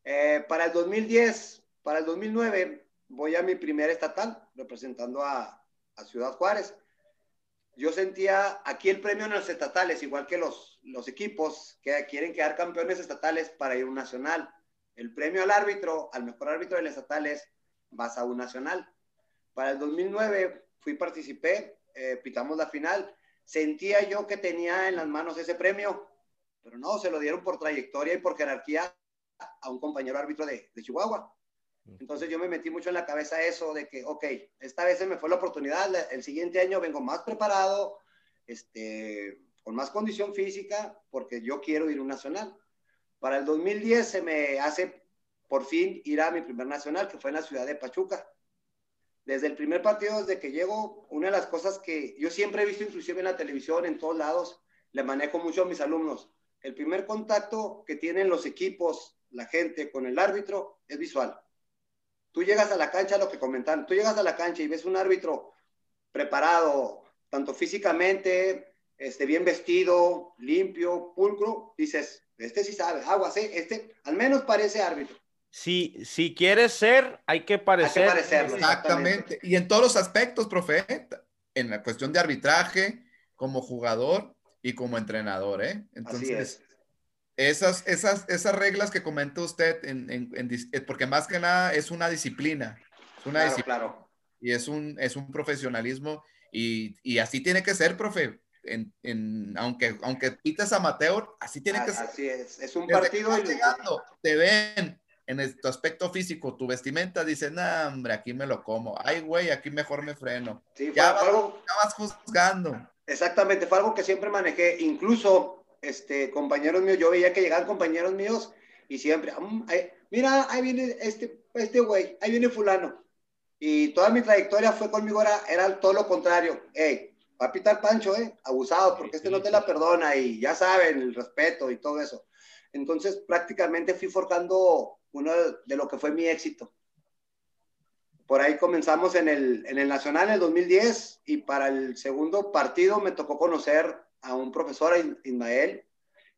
Eh, para el 2010, para el 2009, voy a mi primer estatal representando a, Ciudad Juárez. Yo sentía aquí el premio en los estatales, igual que los, los equipos que quieren quedar campeones estatales para ir a un nacional. El premio al árbitro, al mejor árbitro del estatal es vas a un nacional. Para el 2009 fui, participé, eh, pitamos la final. Sentía yo que tenía en las manos ese premio, pero no, se lo dieron por trayectoria y por jerarquía a un compañero árbitro de Chihuahua. Entonces yo me metí mucho en la cabeza eso de que, ok, esta vez se me fue la oportunidad, el siguiente año vengo más preparado, este, con más condición física, porque yo quiero ir a un nacional. Para el 2010 se me hace por fin ir a mi primer nacional, que fue en la ciudad de Pachuca. Desde el primer partido, desde que llego, una de las cosas que yo siempre he visto, inclusive en la televisión, en todos lados, le manejo mucho a mis alumnos. El primer contacto que tienen los equipos, la gente con el árbitro, es visual. Tú llegas a la cancha, lo que comentan, tú llegas a la cancha y ves un árbitro preparado, tanto físicamente, este, bien vestido, limpio, pulcro, dices, este sí sabe, aguas, ¿eh? este al menos parece árbitro si, si quieres ser, hay que parecer. Hay que exactamente. Y en todos los aspectos, profe, en la cuestión de arbitraje, como jugador y como entrenador, ¿eh? Entonces, esas, esas, esas reglas que comenta usted, en, en, eh, porque más que nada es una disciplina. Es una claro, Claro. Y es un, es un profesionalismo y, y así tiene que ser, profe. En, en, aunque, aunque pites amateur, así tiene que ser. Así es, es un partido. llegando, te ven, en tu aspecto físico, tu vestimenta, dice, no, hombre, aquí me lo como. Ay, güey, aquí mejor me freno. Sí, ya, vas, juzgando. Exactamente, fue algo que siempre manejé. Incluso, este, compañeros míos, yo veía que llegaban compañeros míos y siempre, mm, mira, ahí viene este, este güey, ahí viene fulano. Y toda mi trayectoria fue conmigo, era, era todo lo contrario. Hey, va a pitar Pancho, eh, abusado, porque este no te la perdona y ya saben, el respeto y todo eso. Entonces, prácticamente fui forjando uno de lo que fue mi éxito. Por ahí comenzamos en el, en el Nacional en el 2010 y para el segundo partido me tocó conocer a un profesor, Ismael,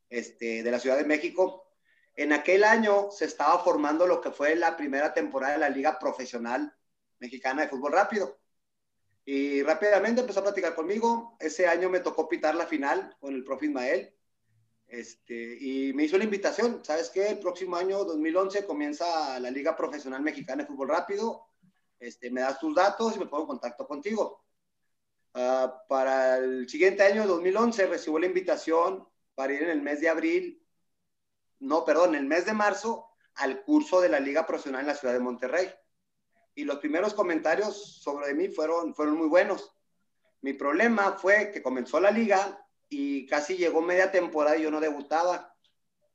este, de la Ciudad de México. En aquel año se estaba formando lo que fue la primera temporada de la Liga Profesional Mexicana de Fútbol Rápido. Y rápidamente empezó a platicar conmigo. Ese año me tocó pitar la final con el profe Ismael. Este, y me hizo la invitación, ¿sabes qué? El próximo año, 2011, comienza la Liga Profesional Mexicana de Fútbol Rápido. Este, me das tus datos y me pongo en contacto contigo. Ah, para el siguiente año, 2011, recibo la invitación para ir en el mes de abril, no, perdón, en el mes de marzo, al curso de la Liga Profesional en la ciudad de Monterrey. Y los primeros comentarios sobre mí fueron, fueron muy buenos. Mi problema fue que comenzó la liga y casi llegó media temporada y yo no debutaba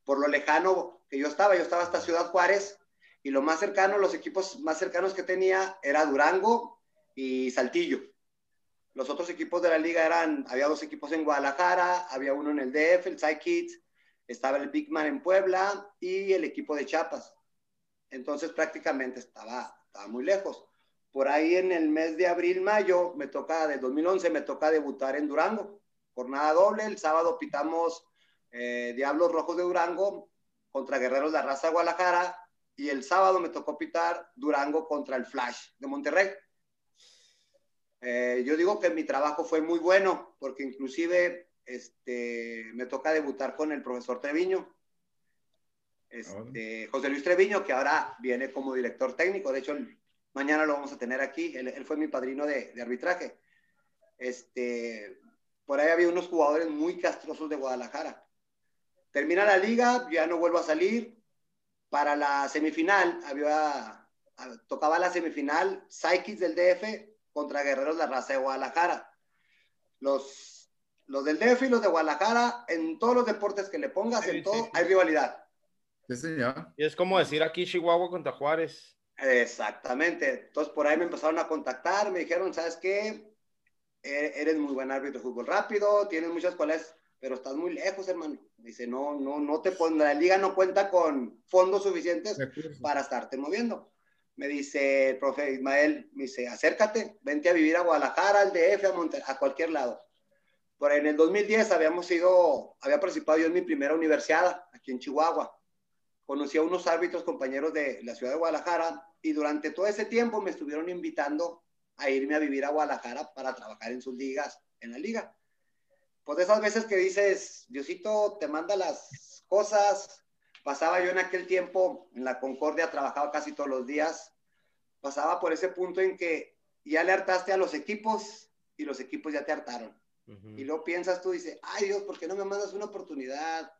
por lo lejano que yo estaba. Yo estaba hasta Ciudad Juárez y lo más cercano, los equipos más cercanos que tenía era Durango y Saltillo. Los otros equipos de la liga eran, había dos equipos en Guadalajara, había uno en el DF, el Psychids, estaba el Big Man en Puebla y el equipo de Chiapas. Entonces prácticamente estaba, estaba muy lejos. Por ahí en el mes de abril, mayo, me toca, de 2011, me toca debutar en Durango jornada doble. El sábado pitamos eh, Diablos Rojos de Durango contra Guerreros de la Raza Guadalajara. Y el sábado me tocó pitar Durango contra el Flash de Monterrey. Eh, yo digo que mi trabajo fue muy bueno, porque inclusive este, me toca debutar con el profesor Treviño. Este, José Luis Treviño, que ahora viene como director técnico. De hecho, mañana lo vamos a tener aquí. Él, él fue mi padrino de, de, arbitraje. Este, por ahí había unos jugadores muy castrosos de Guadalajara. Termina la liga, ya no vuelvo a salir. Para la semifinal, había, tocaba la semifinal Psychics del DF contra Guerreros de la Raza de Guadalajara. Los, los del DF y los de Guadalajara, en todos los deportes que le pongas, en todo, hay rivalidad. Y es como decir aquí Chihuahua contra Juárez. Exactamente. Entonces por ahí me empezaron a contactar, me dijeron, ¿sabes qué? E-, eres muy buen árbitro de fútbol rápido, tienes muchas cualidades, pero estás muy lejos, hermano. Dice, no, no, no te pondrá, la liga no cuenta con fondos suficientes para estarte moviendo. Me dice el profe Ismael, me dice, acércate, vente a vivir a Guadalajara, al DF, a, a cualquier lado. Por en el 2010 habíamos ido, había participado yo en mi primera universidad aquí en Chihuahua. Conocí a unos árbitros compañeros de la ciudad de Guadalajara y durante todo ese tiempo me estuvieron invitando a irme a vivir a Guadalajara para trabajar en sus ligas, en la liga. Pues de esas veces que dices, Diosito te manda las cosas, pasaba yo en aquel tiempo en la Concordia, trabajaba casi todos los días, pasaba por ese punto en que ya le hartaste a los equipos y los equipos ya te hartaron. Y luego piensas tú, dices, ay Dios, ¿por qué no me mandas una oportunidad?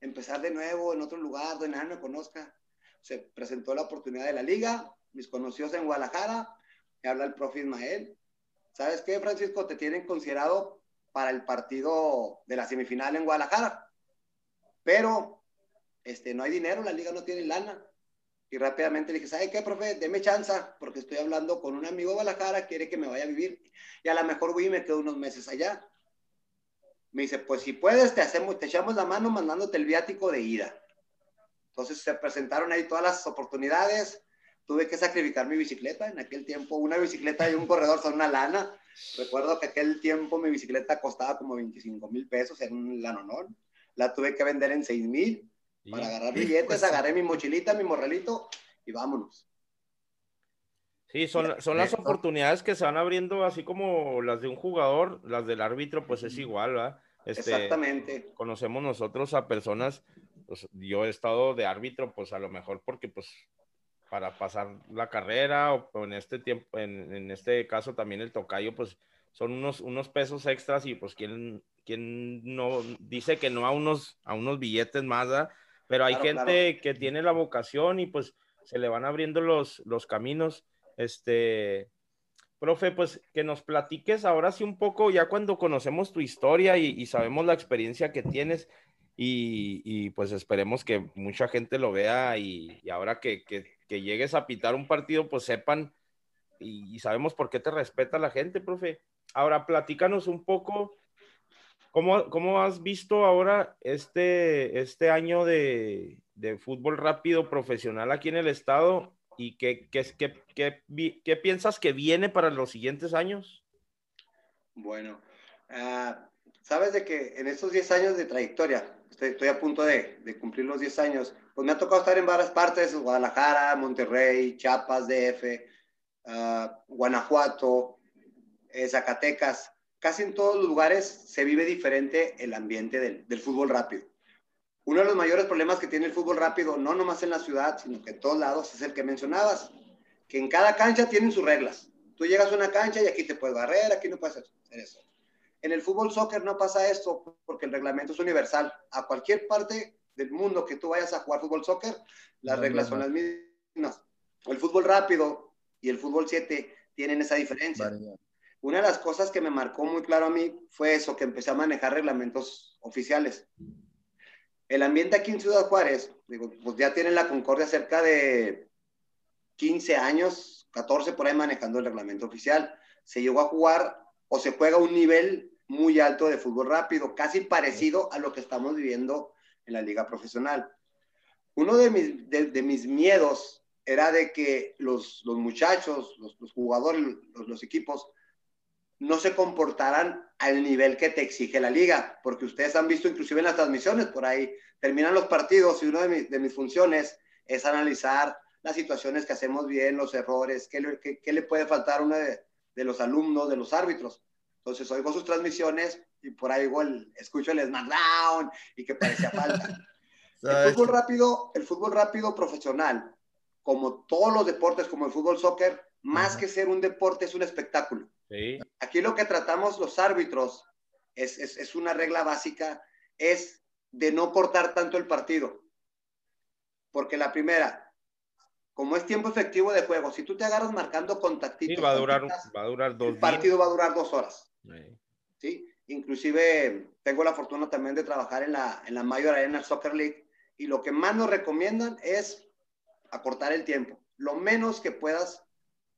Empezar de nuevo en otro lugar donde nadie me conozca. Se presentó la oportunidad de la liga, mis conocidos en Guadalajara, me habla el profe Ismael. ¿Sabes qué, Francisco? Te tienen considerado para el partido de la semifinal en Guadalajara. Pero este, no hay dinero, la liga no tiene lana. Y rápidamente le dije, ¿sabes qué, profe? Deme chance, porque estoy hablando con un amigo de Guadalajara, quiere que me vaya a vivir. Y a lo mejor voy y me quedo unos meses allá. Me dice, pues si puedes, te, hacemos, te echamos la mano mandándote el viático de ida. Entonces se presentaron ahí todas las oportunidades. Tuve que sacrificar mi bicicleta. En aquel tiempo, una bicicleta y un corredor son una lana. Recuerdo que aquel tiempo mi bicicleta costaba como 25 mil pesos en un lanonón. La tuve que vender en 6 mil para agarrar billetes. Pues, agarré mi mochilita, mi morrelito y vámonos. Sí, son, son las oportunidades que se van abriendo, así como las de un jugador, las del árbitro, pues es igual, ¿verdad? Este, Exactamente. Conocemos nosotros a personas, pues yo he estado de árbitro, pues a lo mejor porque, pues, para pasar la carrera, o, en este tiempo, en, en, este caso también el tocayo, pues son unos, unos pesos extras y pues quien, quien no dice que no a unos, a unos billetes más, ¿verdad? Pero hay gente que tiene la vocación y pues se le van abriendo los, los caminos. Este, profe, pues que nos platiques ahora sí un poco, ya cuando conocemos tu historia y, sabemos la experiencia que tienes, y, pues esperemos que mucha gente lo vea y, ahora que, llegues a pitar un partido, pues sepan y, sabemos por qué te respeta la gente, profe. Ahora platícanos un poco. ¿Cómo, ¿Cómo, has visto ahora este, este año de, de fútbol rápido profesional aquí en el estado ¿Y qué, qué, qué, qué, piensas que viene para los siguientes años? Bueno, ah, sabes de que en estos 10 años de trayectoria, estoy, a punto de, de, cumplir los 10 años, pues me ha tocado estar en varias partes, Guadalajara, Monterrey, Chiapas, DF, ah, Guanajuato, eh, Zacatecas, casi en todos los lugares se vive diferente el ambiente del, del fútbol rápido. Uno de los mayores problemas que tiene el fútbol rápido, no nomás en la ciudad, sino que en todos lados, es el que mencionabas, que en cada cancha tienen sus reglas. Tú llegas a una cancha y aquí te puedes barrer, aquí no puedes hacer eso. En el fútbol soccer no pasa esto porque el reglamento es universal. A cualquier parte del mundo que tú vayas a jugar fútbol soccer, las reglas son las mismas. El fútbol rápido y el fútbol 7 tienen esa diferencia. Una de las cosas que me marcó muy claro a mí fue eso, que empecé a manejar reglamentos oficiales. El ambiente aquí en Ciudad Juárez, digo, pues ya tienen la Concordia cerca de 15 años, 14 por ahí manejando el reglamento oficial. Se llegó a jugar o se juega un nivel muy alto de fútbol rápido, casi parecido a lo que estamos viviendo en la liga profesional. Uno de mis, de, mis miedos era de que los, los muchachos, los, los jugadores, los, los, equipos, no se comportaran al nivel que te exige la liga, porque ustedes han visto inclusive en las transmisiones por ahí, terminan los partidos y una de, mis funciones es analizar las situaciones que hacemos bien, los errores, qué le, qué, le puede faltar a uno de, los alumnos, de los árbitros. Entonces oigo sus transmisiones y por ahí igual escucho el SmackDown y que parecía falta. el fútbol rápido, el fútbol rápido profesional, como todos los deportes, como el fútbol soccer, más que ser un deporte es un espectáculo. Aquí lo que tratamos los árbitros es, es, una regla básica, es de no cortar tanto el partido. Porque la primera, como es tiempo efectivo de juego, si tú te agarras marcando contactitos, va, a durar, va a durar dos el partido va a durar dos horas. Sí. Inclusive tengo la fortuna también de trabajar en la, en la Mayor Arena Soccer League y lo que más nos recomiendan es acortar el tiempo, lo menos que puedas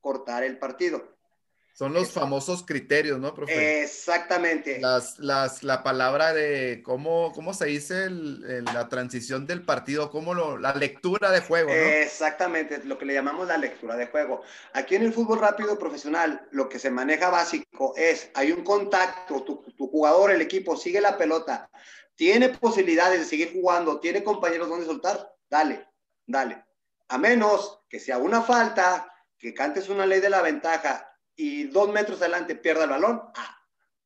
cortar el partido. Son los famosos criterios, ¿no, profe? Exactamente. Las, las, la palabra de cómo, cómo se dice la transición del partido, cómo lo, la lectura de juego, ¿no? Exactamente, lo que le llamamos la lectura de juego. Aquí en el fútbol rápido profesional, lo que se maneja básico es, hay un contacto, tu, tu jugador, el equipo, sigue la pelota, tiene posibilidades de seguir jugando, tiene compañeros donde soltar, dale, dale. A menos que sea una falta, que cantes una ley de la ventaja y dos metros adelante pierda el balón, ah,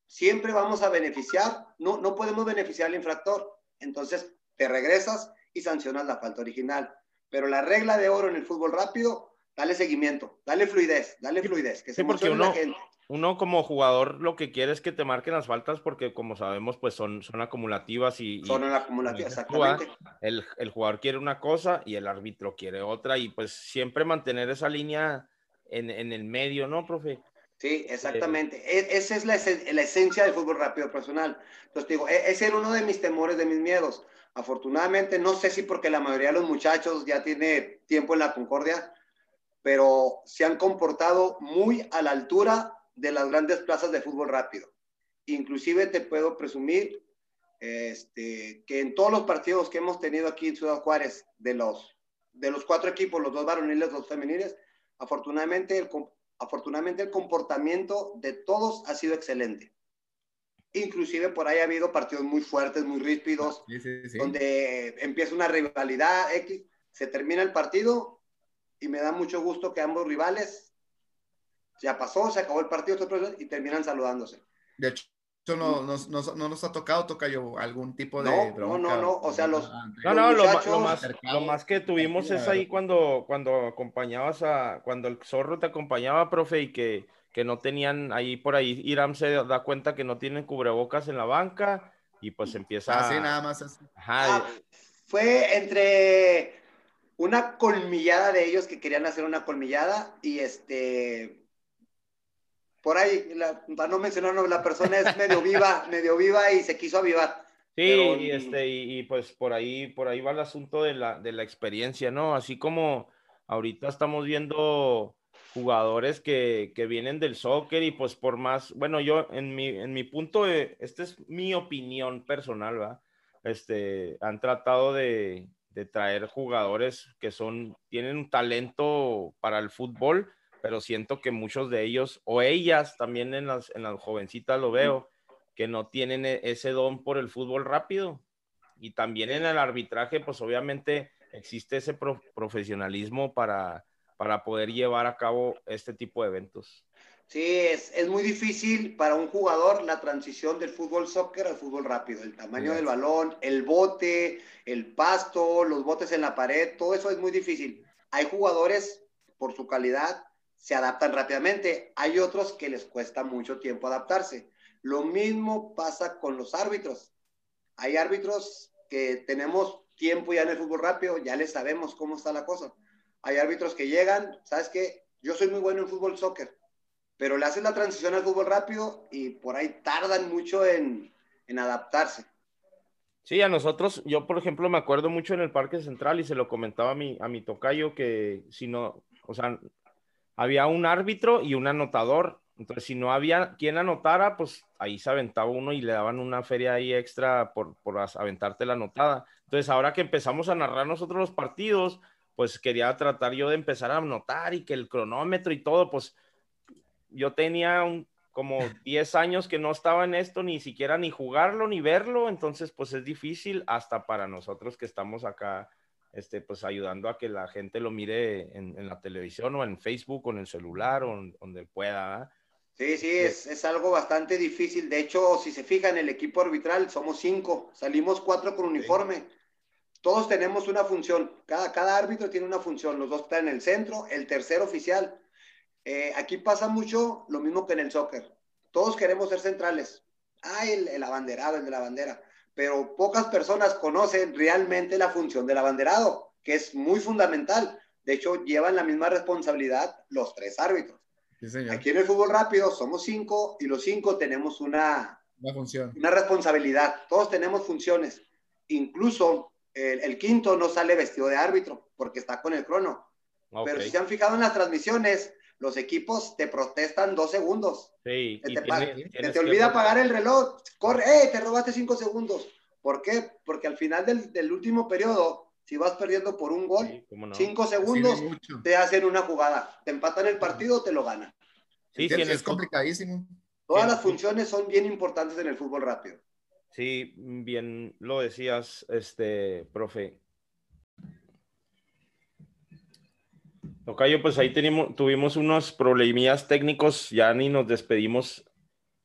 siempre vamos a beneficiar, no, no podemos beneficiar al infractor. Entonces, te regresas y sancionas la falta original. Pero la regla de oro en el fútbol rápido, dale seguimiento, dale fluidez, dale fluidez, que se porque uno, la gente. Uno como jugador lo que quiere es que te marquen las faltas porque como sabemos pues son, son acumulativas y... Son acumulativas, exactamente. El, el jugador quiere una cosa y el árbitro quiere otra y pues siempre mantener esa línea en, en el medio, ¿no, profe? Sí, exactamente. E, esa es la, la, esencia del fútbol rápido personal. Entonces, digo, ese era uno de mis temores, de mis miedos. Afortunadamente, no sé si porque la mayoría de los muchachos ya tiene tiempo en la Concordia, pero se han comportado muy a la altura de las grandes plazas de fútbol rápido. Inclusive te puedo presumir este, que en todos los partidos que hemos tenido aquí en Ciudad Juárez, de los, de los cuatro equipos, los dos varoniles, los femeniles, Afortunadamente el, afortunadamente el comportamiento de todos ha sido excelente. Inclusive por ahí ha habido partidos muy fuertes, muy ríspidos, donde empieza una rivalidad X, se termina el partido y me da mucho gusto que ambos rivales ya pasó, se acabó el partido y terminan saludándose. De hecho, no, no, no, nos ha tocado, toca yo algún tipo de no, No, no, no, o sea, los. No, no, lo, más, lo más que tuvimos es ahí cuando, cuando acompañabas a. Cuando el zorro te acompañaba, profe, y que, que no tenían ahí por ahí. Iram se da cuenta que no tienen cubrebocas en la banca y pues empieza. Así, nada más. Ajá. Ah, fue entre una colmillada de ellos que querían hacer una colmillada y este por ahí, para no mencionarlo, la persona es medio viva, medio viva y se quiso avivar. Sí, y, este, y, pues por ahí, por ahí va el asunto de la, de la experiencia, ¿no? Así como ahorita estamos viendo jugadores que, que, vienen del soccer y pues por más, bueno, yo en mi, en mi punto, de, esta es mi opinión personal, ¿va? Este, han tratado de, de traer jugadores que son, tienen un talento para el fútbol, pero siento que muchos de ellos, o ellas también en las, en las jovencitas lo veo, que no tienen e, ese don por el fútbol rápido. Y también en el arbitraje, pues obviamente existe ese profesionalismo para, para poder llevar a cabo este tipo de eventos. Sí, es, es, muy difícil para un jugador la transición del fútbol soccer al fútbol rápido. El tamaño del balón, el bote, el pasto, los botes en la pared, todo eso es muy difícil. Hay jugadores, por su calidad, se adaptan rápidamente. Hay otros que les cuesta mucho tiempo adaptarse. Lo mismo pasa con los árbitros. Hay árbitros que tenemos tiempo ya en el fútbol rápido, ya les sabemos cómo está la cosa. Hay árbitros que llegan, ¿sabes qué? Yo soy muy bueno en fútbol soccer, pero le hacen la transición al fútbol rápido y por ahí tardan mucho en, en adaptarse. Sí, a nosotros, yo por ejemplo me acuerdo mucho en el Parque Central y se lo comentaba a mi, a mi tocayo que si no, o sea, había un árbitro y un anotador. Entonces, si no había quien anotara, pues ahí se aventaba uno y le daban una feria ahí extra por, por aventarte la anotada. Entonces, ahora que empezamos a narrar nosotros los partidos, pues quería tratar yo de empezar a anotar y que el cronómetro y todo, pues yo tenía un, como 10 años que no estaba en esto, ni siquiera ni jugarlo, ni verlo, entonces pues es difícil hasta para nosotros que estamos acá este, pues ayudando a que la gente lo mire en, la televisión o en Facebook o en el celular o donde pueda. Sí, sí, es, es, algo bastante difícil. De hecho, si se fijan, el equipo arbitral somos cinco, salimos cuatro con uniforme. Todos tenemos una función, cada, cada árbitro tiene una función, los dos están en el centro, el tercer oficial. Eh, aquí pasa mucho lo mismo que en el soccer. Todos queremos ser centrales. Ah, el, el abanderado, el de la bandera pero pocas personas conocen realmente la función del abanderado, que es muy fundamental. De hecho, llevan la misma responsabilidad los tres árbitros. Aquí en el fútbol rápido somos cinco y los cinco tenemos una, una, función. una responsabilidad. Todos tenemos funciones. Incluso el, quinto no sale vestido de árbitro porque está con el crono. Pero si se han fijado en las transmisiones, los equipos te protestan dos segundos. Sí, te, te, olvida pagar el reloj. Corre, ¡eh! Te robaste cinco segundos. ¿Por qué? Porque al final del, último periodo, si vas perdiendo por un gol, cinco segundos, te hacen una jugada. Te empatan el partido, te lo ganan. Sí, sí, es complicadísimo. Todas las funciones son bien importantes en el fútbol rápido. Sí, bien lo decías, este, profe. Tocayo, pues ahí tenemos, tuvimos unos problemillas técnicos, ya ni nos despedimos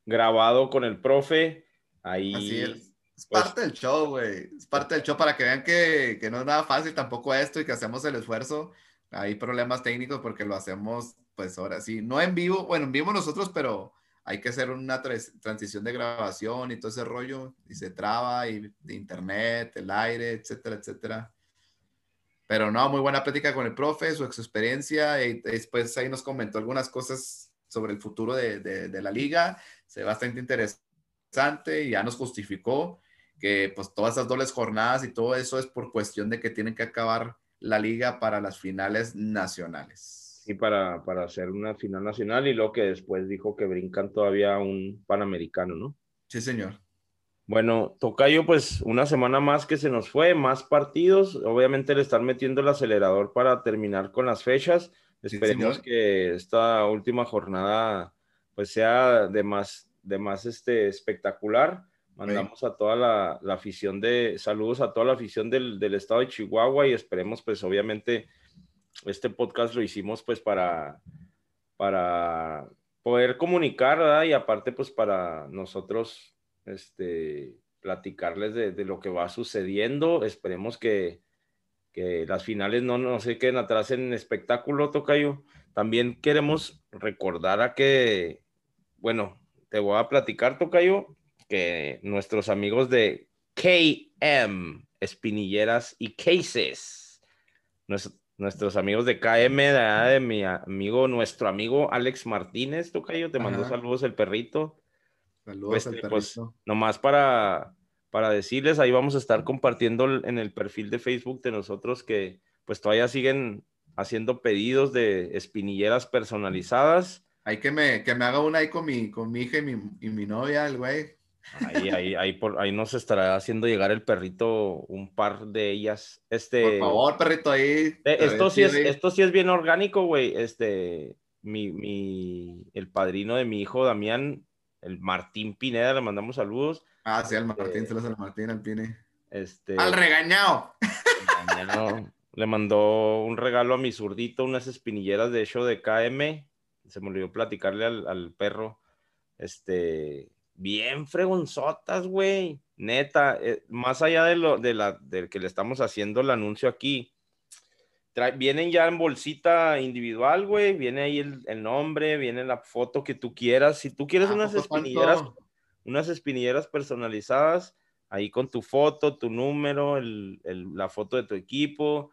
grabado con el profe. Ahí. Así es. Es pues parte del show, güey. Es parte del show para que vean que, que, no es nada fácil tampoco esto y que hacemos el esfuerzo. Hay problemas técnicos porque lo hacemos, pues ahora sí, no en vivo, bueno, en vivo nosotros, pero hay que hacer una transición de grabación y todo ese rollo y se traba y de internet, el aire, etcétera, etcétera. Pero no, muy buena plática con el profe, su experiencia y después ahí nos comentó algunas cosas sobre el futuro de, de, la liga, se bastante interesante y ya nos justificó que pues todas esas dobles jornadas y todo eso es por cuestión de que tienen que acabar la liga para las finales nacionales. Sí, para, para hacer una final nacional y lo que después dijo que brincan todavía un panamericano, ¿no? Sí, señor. Bueno, Tocayo, pues una semana más que se nos fue, más partidos. Obviamente le están metiendo el acelerador para terminar con las fechas. Esperemos que esta última jornada pues sea de más, de más este, espectacular. Mandamos a toda la, afición de, saludos a toda la afición del, del, estado de Chihuahua y esperemos pues obviamente este podcast lo hicimos pues para, para poder comunicar, ¿verdad? Y aparte pues para nosotros este, platicarles de, lo que va sucediendo. Esperemos que, las finales no, no se queden atrás en espectáculo, Tocayo. También queremos recordar a que, bueno, te voy a platicar, Tocayo, que nuestros amigos de KM, Espinilleras y Cases, nuestros amigos de KM, de, mi amigo, nuestro amigo Alex Martínez, Tocayo, te mando saludos el perrito. Saludos al pues, nomás para, para decirles, ahí vamos a estar compartiendo en el perfil de Facebook de nosotros que pues todavía siguen haciendo pedidos de espinilleras personalizadas. Hay que me, que me haga una ahí con mi, con mi hija y mi, y mi novia, el güey. Ahí, ahí, ahí, por, ahí nos estará haciendo llegar el perrito, un par de ellas. Este, por favor, perrito, ahí. Eh, esto sí, es, esto sí es bien orgánico, güey. Este, mi, mi, el padrino de mi hijo, Damián, el Martín Pineda, le mandamos saludos. Ah, sí, al Martín, se los al Martín, al Pine. Este, al regañado. le mandó un regalo a mi zurdito, unas espinilleras de hecho de KM. Se me olvidó platicarle al, perro. Este, bien fregonzotas, güey. Neta, eh, más allá de lo de la del que le estamos haciendo el anuncio aquí, vienen ya en bolsita individual, güey. Viene ahí el, nombre, viene la foto que tú quieras. Si tú quieres ah, unas espinilleras, unas espinilleras personalizadas, ahí con tu foto, tu número, la foto de tu equipo,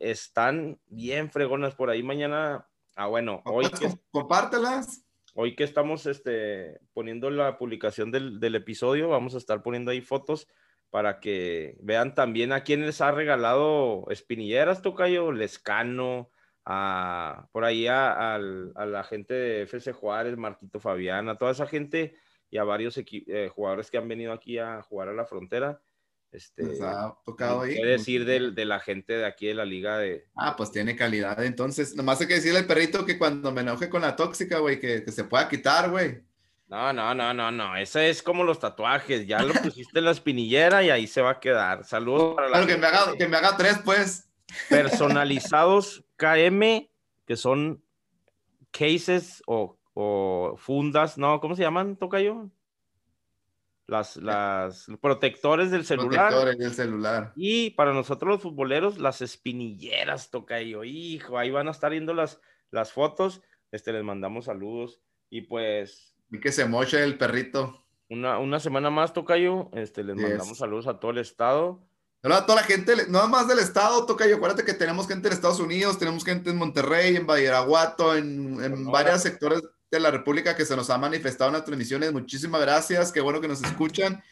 están bien fregonas por ahí mañana. Ah, bueno, hoy que, compártelas. Hoy que estamos este, poniendo la publicación del, del episodio, vamos a estar poniendo ahí fotos para que vean también a quién les ha regalado espinilleras, Tocayo, Lescano, a, por ahí a, la gente de FC Juárez, Marquito Fabián, a toda esa gente y a varios eh, jugadores que han venido aquí a jugar a la frontera. Este, ha tocado ahí. ¿Qué decir de, la gente de aquí de la liga de... Ah, pues tiene calidad. Entonces, nomás hay que decirle al perrito que cuando me enoje con la tóxica, güey, que, que se pueda quitar, güey. No, no, no, no, no. Ese es como los tatuajes. Ya lo pusiste en la espinillera y ahí se va a quedar. Saludos para la. que me, haga, que me haga tres, pues. Personalizados KM, que son cases o, fundas, ¿no? ¿Cómo se llaman, Tocayo? Las, las protectores del celular. Protectores del celular. Y para nosotros los futboleros, las espinilleras, Tocayo. Hijo, ahí van a estar viendo las, las fotos. Este, les mandamos saludos. Y pues y que se moche el perrito. Una, una semana más, Tocayo. Este, les mandamos saludos a todo el estado. Hola a toda la gente, no más del estado, Tocayo. Acuérdate que tenemos gente en Estados Unidos, tenemos gente en Monterrey, en Badiraguato, en, en varios sectores de la República que se nos ha manifestado en las transmisiones. Muchísimas gracias, qué bueno que nos escuchan.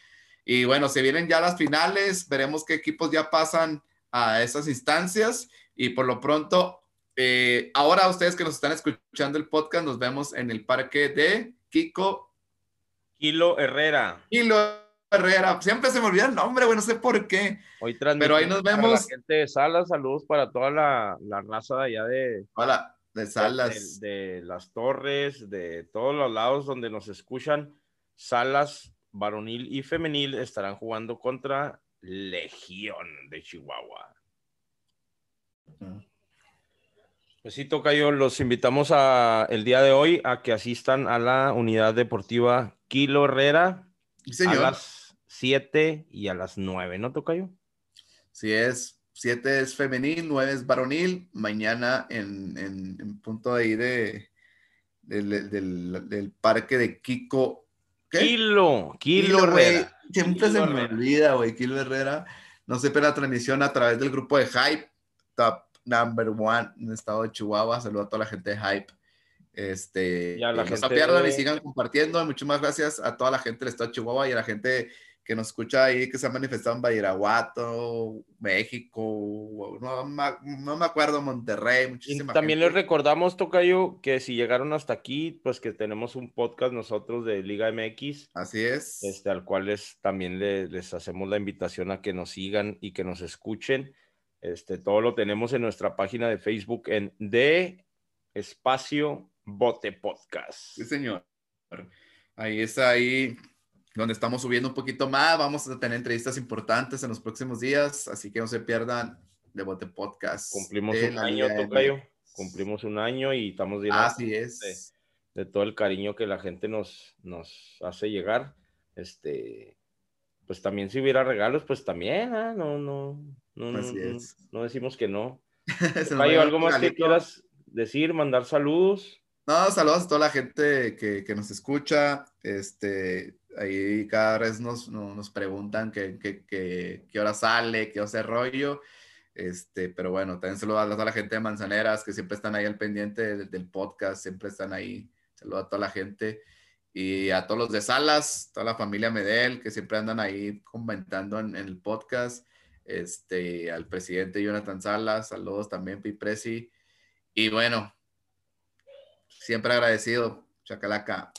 Y bueno, se vienen ya las finales, veremos qué equipos ya pasan a esas instancias y por lo pronto, eh, ahora ustedes que nos están escuchando el podcast, nos vemos en el parque de Kiko. Kilo Herrera. Kilo Herrera. Siempre se me olvida el nombre, güey, no sé por qué. Hoy Pero ahí nos vemos. La gente de Salas, saludos para toda la, la raza de allá de. Hola, de Salas. De, de, las Torres, de todos los lados donde nos escuchan. Salas, varonil y femenil estarán jugando contra Legión de Chihuahua. Pues sí, yo los invitamos a, el día de hoy a que asistan a la unidad deportiva Kilo Herrera a las 7 y a las 9, ¿no, Tocayo? Sí, es 7 es femenil, 9 es varonil. Mañana en, en, punto ahí de, del, del, del, parque de Kiko Kilo, Kilo, Herrera. Siempre se me olvida, güey, Kilo Herrera. No sé, pero la transmisión a través del grupo de Hype, Top Number One en el estado de Chihuahua. Saludo a toda la gente de Hype. Este, y a la no se pierdan y sigan compartiendo. Muchas gracias a toda la gente del estado de Chihuahua y a la gente que nos escucha ahí, que se ha manifestado en Badiraguato, México, no, no, me acuerdo, Monterrey. también les recordamos, Tocayo, que si llegaron hasta aquí, pues que tenemos un podcast nosotros de Liga MX. Así es. Este, al cual les, también les, les hacemos la invitación a que nos sigan y que nos escuchen. Este, todo lo tenemos en nuestra página de Facebook en De Espacio Bote Podcast. Sí, señor. Ahí está ahí donde estamos subiendo un poquito más. Vamos a tener entrevistas importantes en los próximos días, así que no se pierdan de Bote Podcast. Cumplimos un año, Tocayo. Cumplimos un año y estamos viendo Así es. De, todo el cariño que la gente nos, nos hace llegar. Este, pues también si hubiera regalos, pues también, ¿ah? no, no, no, no, no, decimos que no. Tocayo, ¿algo más que quieras decir, mandar saludos? No, saludos a toda la gente que, que nos escucha. Este, ahí cada vez nos, nos preguntan qué, qué, qué, hora sale, qué hace rollo. Este, pero bueno, también saludos a toda la gente de Manzaneras que siempre están ahí al pendiente del, podcast, siempre están ahí. Saludos a toda la gente y a todos los de Salas, toda la familia Medel que siempre andan ahí comentando en, el podcast. Este, al presidente Jonathan Salas, saludos también, Pipresi. Y bueno, siempre agradecido, Chacalaca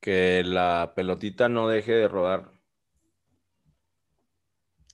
que la pelotita no deje de rodar.